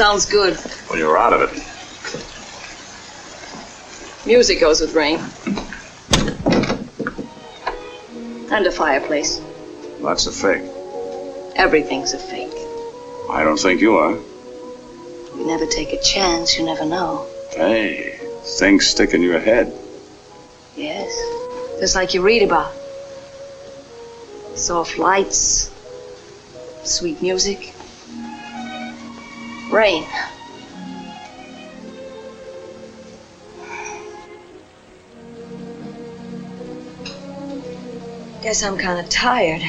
Sounds good. When you're out of it. Music goes with rain. And a fireplace. That's a fake. Everything's a fake. I don't think you are. You never take a chance, you never know. Hey, things stick in your head. Yes. Just like you read about. Soft lights, sweet music, rain. Guess I'm kind of tired.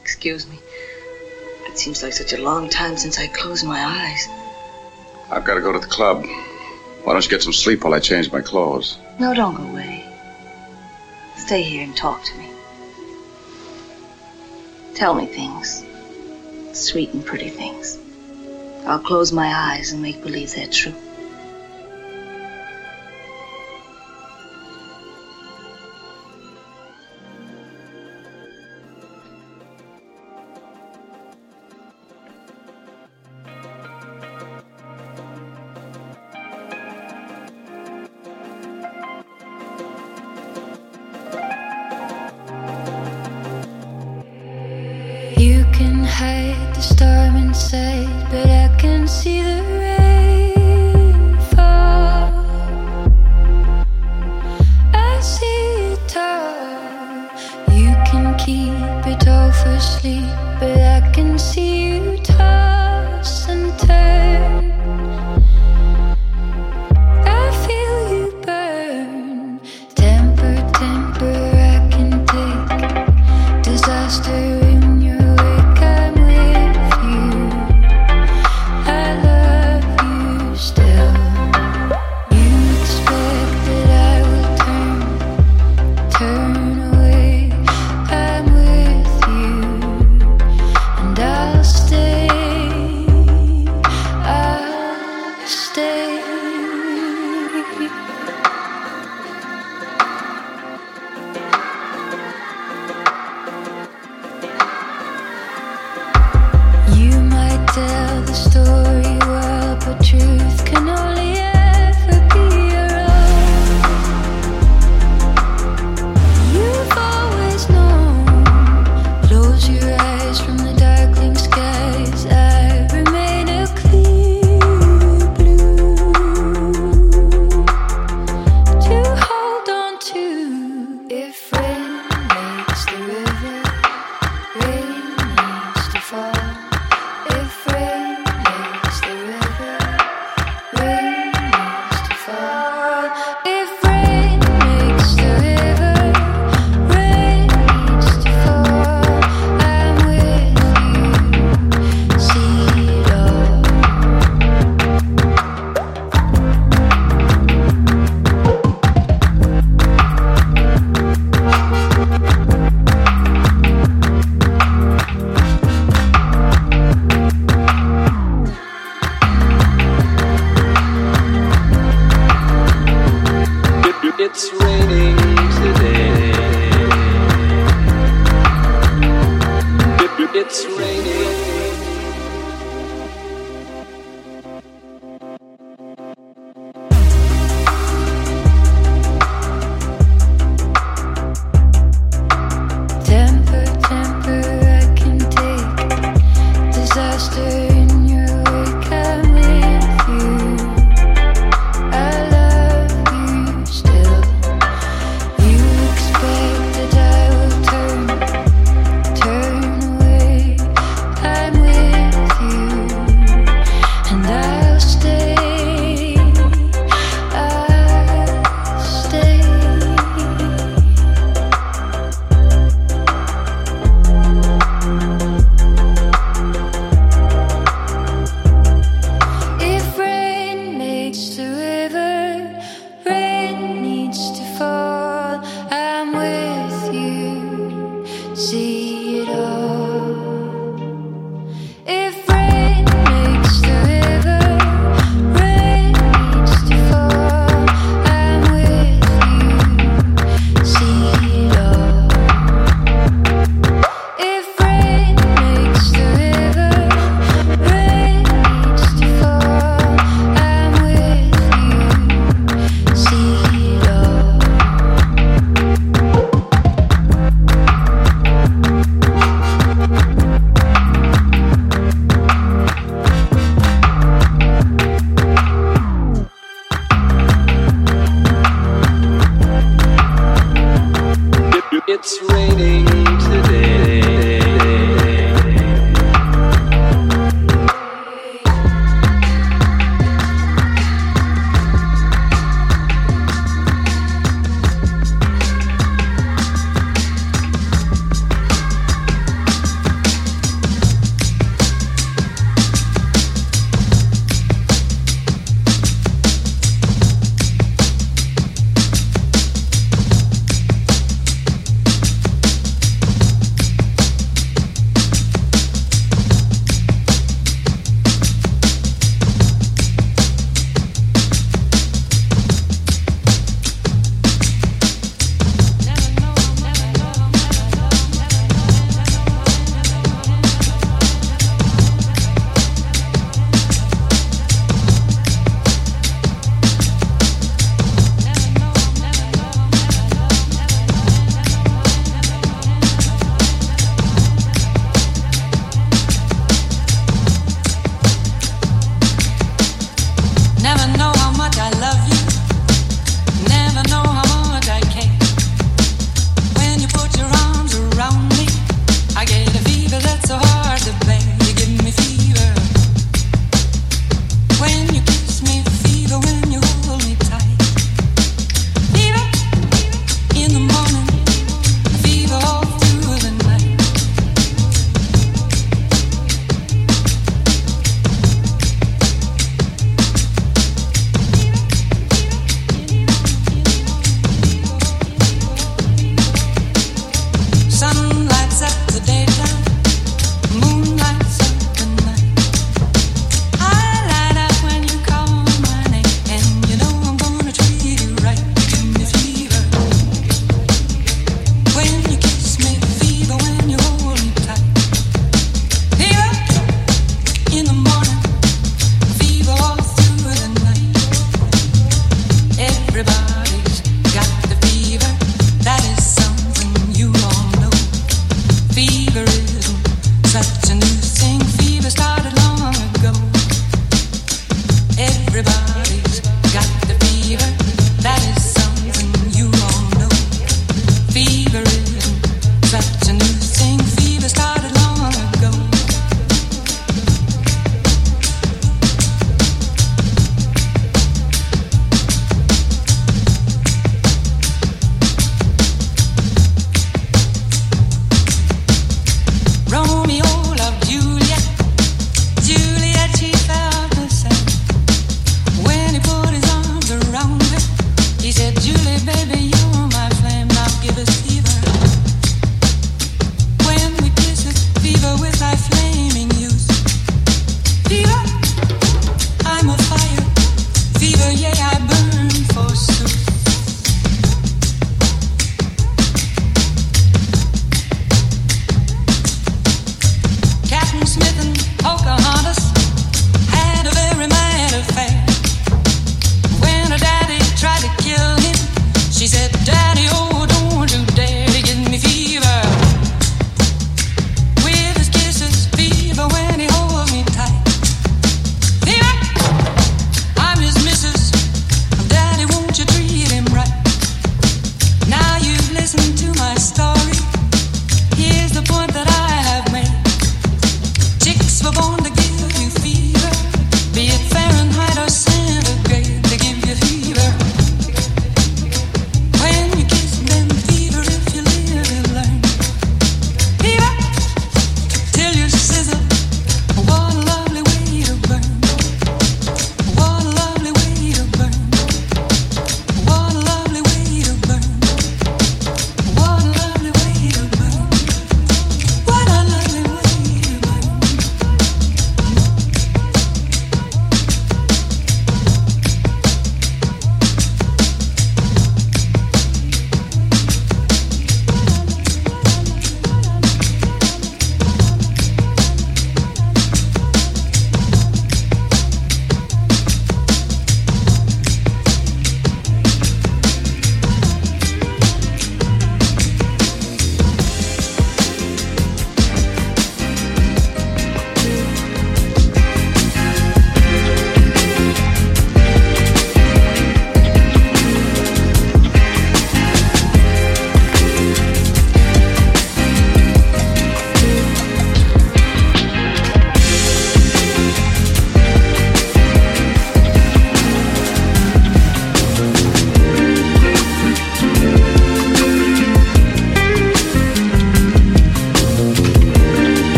Excuse me. It seems like such a long time since I closed my eyes. I've got to go to the club. Why don't you get some sleep while I change my clothes? No, don't go away. Stay here and talk to me. Tell me things. Sweet and pretty things. I'll close my eyes and make believe they're true. Sleep, but I can see you toss and turn. It's raining.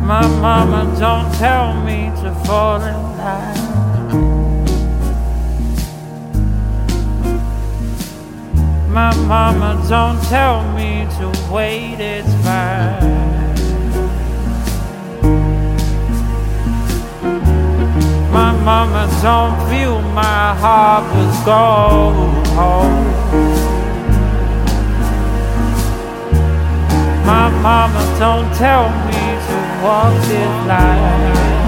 My mama don't tell me to fall in line. My mama don't tell me to wait, it's fine. My mama don't fill my heart with gold. My mama don't tell me to walk this life.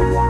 Yeah.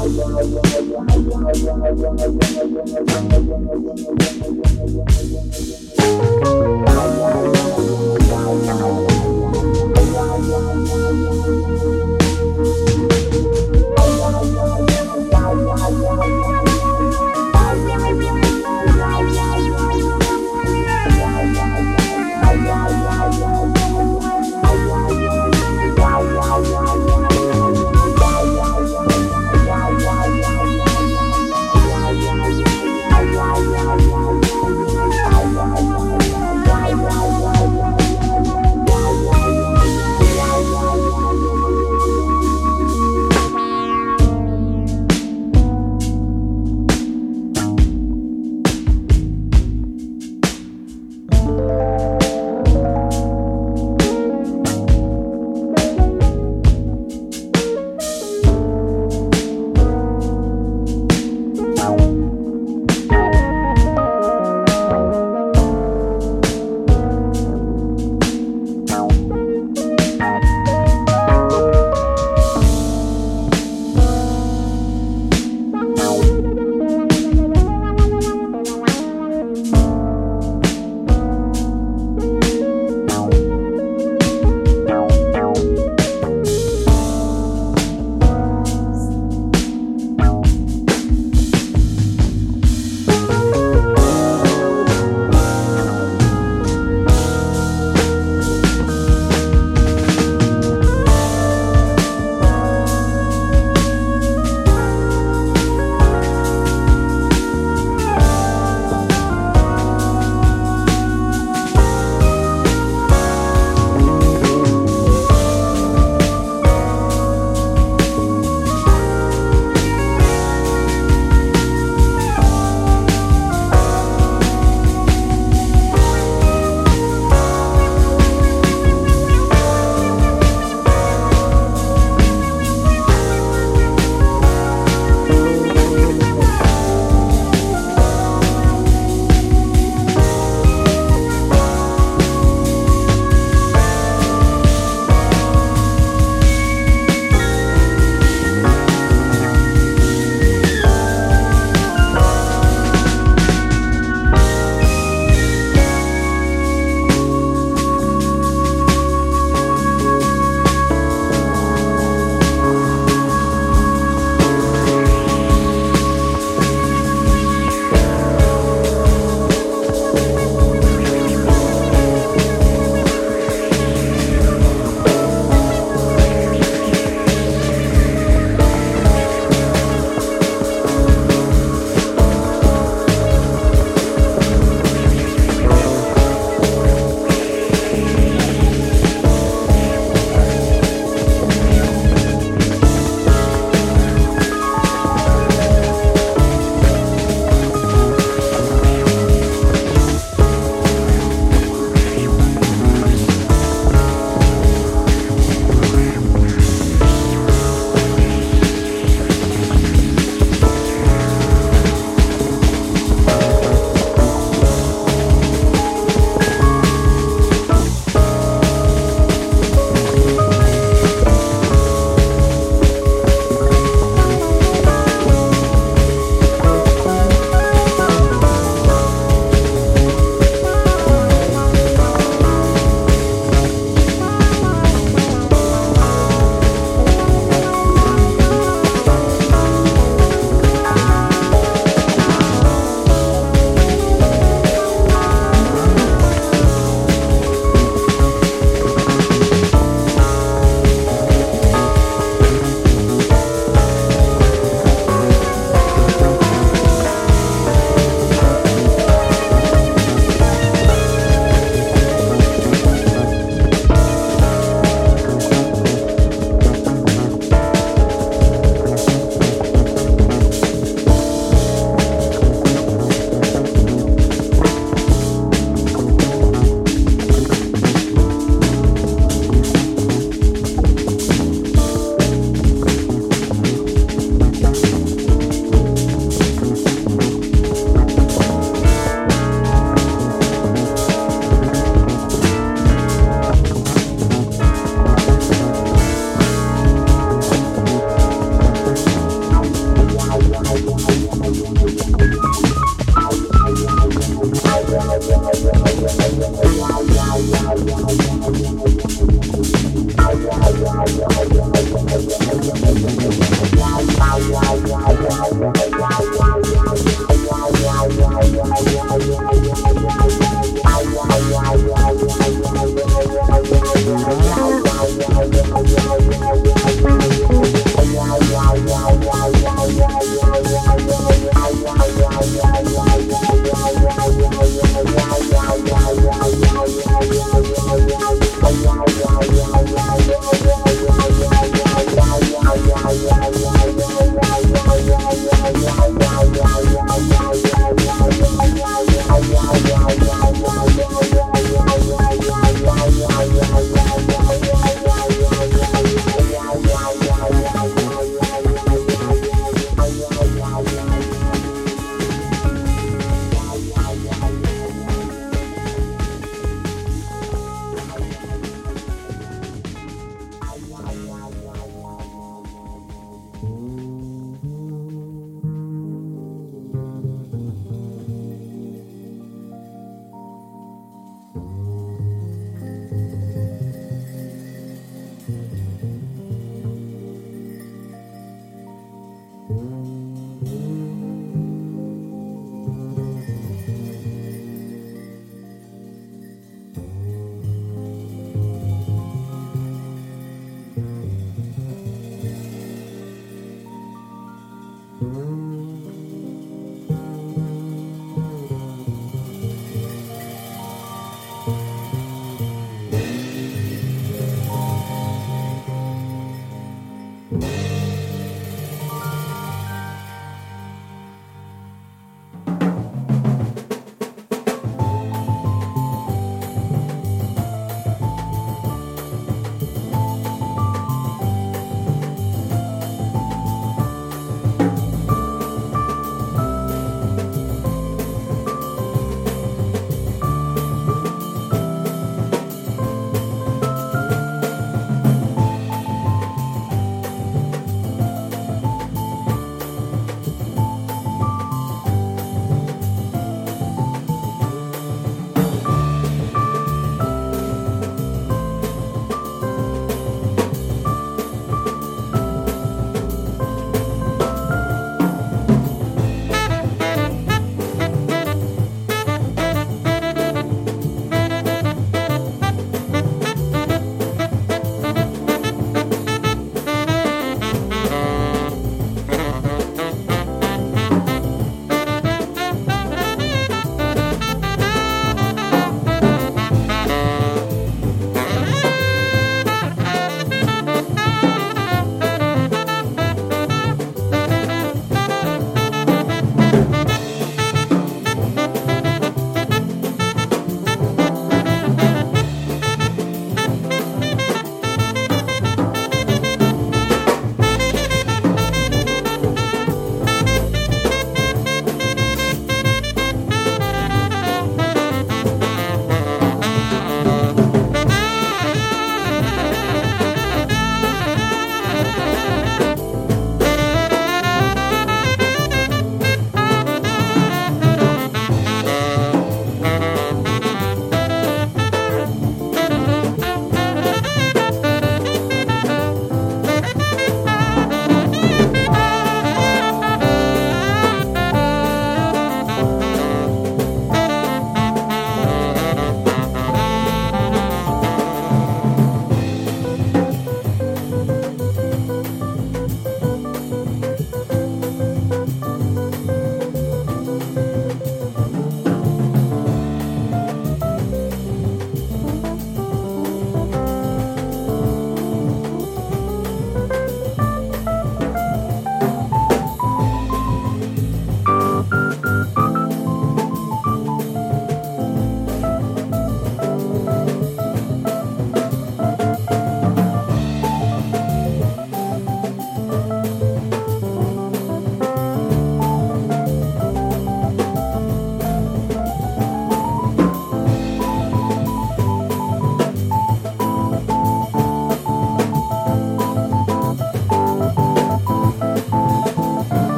Thank you.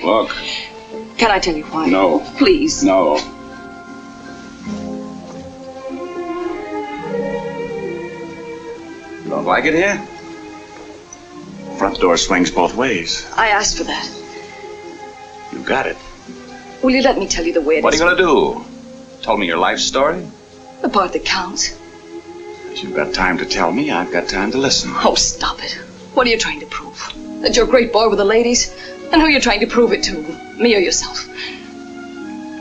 Sorry. Look, Can I tell you why? No. Please. no. You don't like it here? Front door swings both ways. I asked for that. You got it. Will you let me tell you the way it What are you gonna do? Tell me your life story? The part that counts. If you've got time to tell me, I've got time to listen. Oh, stop it. What are you trying to prove? That you're a great boy with the ladies? And who are you trying to prove it to? Me or yourself?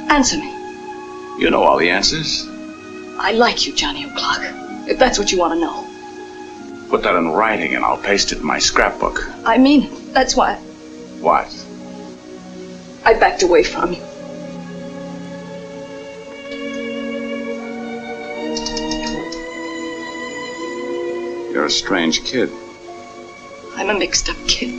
Answer me. You know all the answers. I like you, Johnny O'Clock. If that's what you want to know. Put that in writing and I'll paste it in my scrapbook. I mean it. That's why What? I backed away from you. You're a strange kid. I'm a mixed up kid.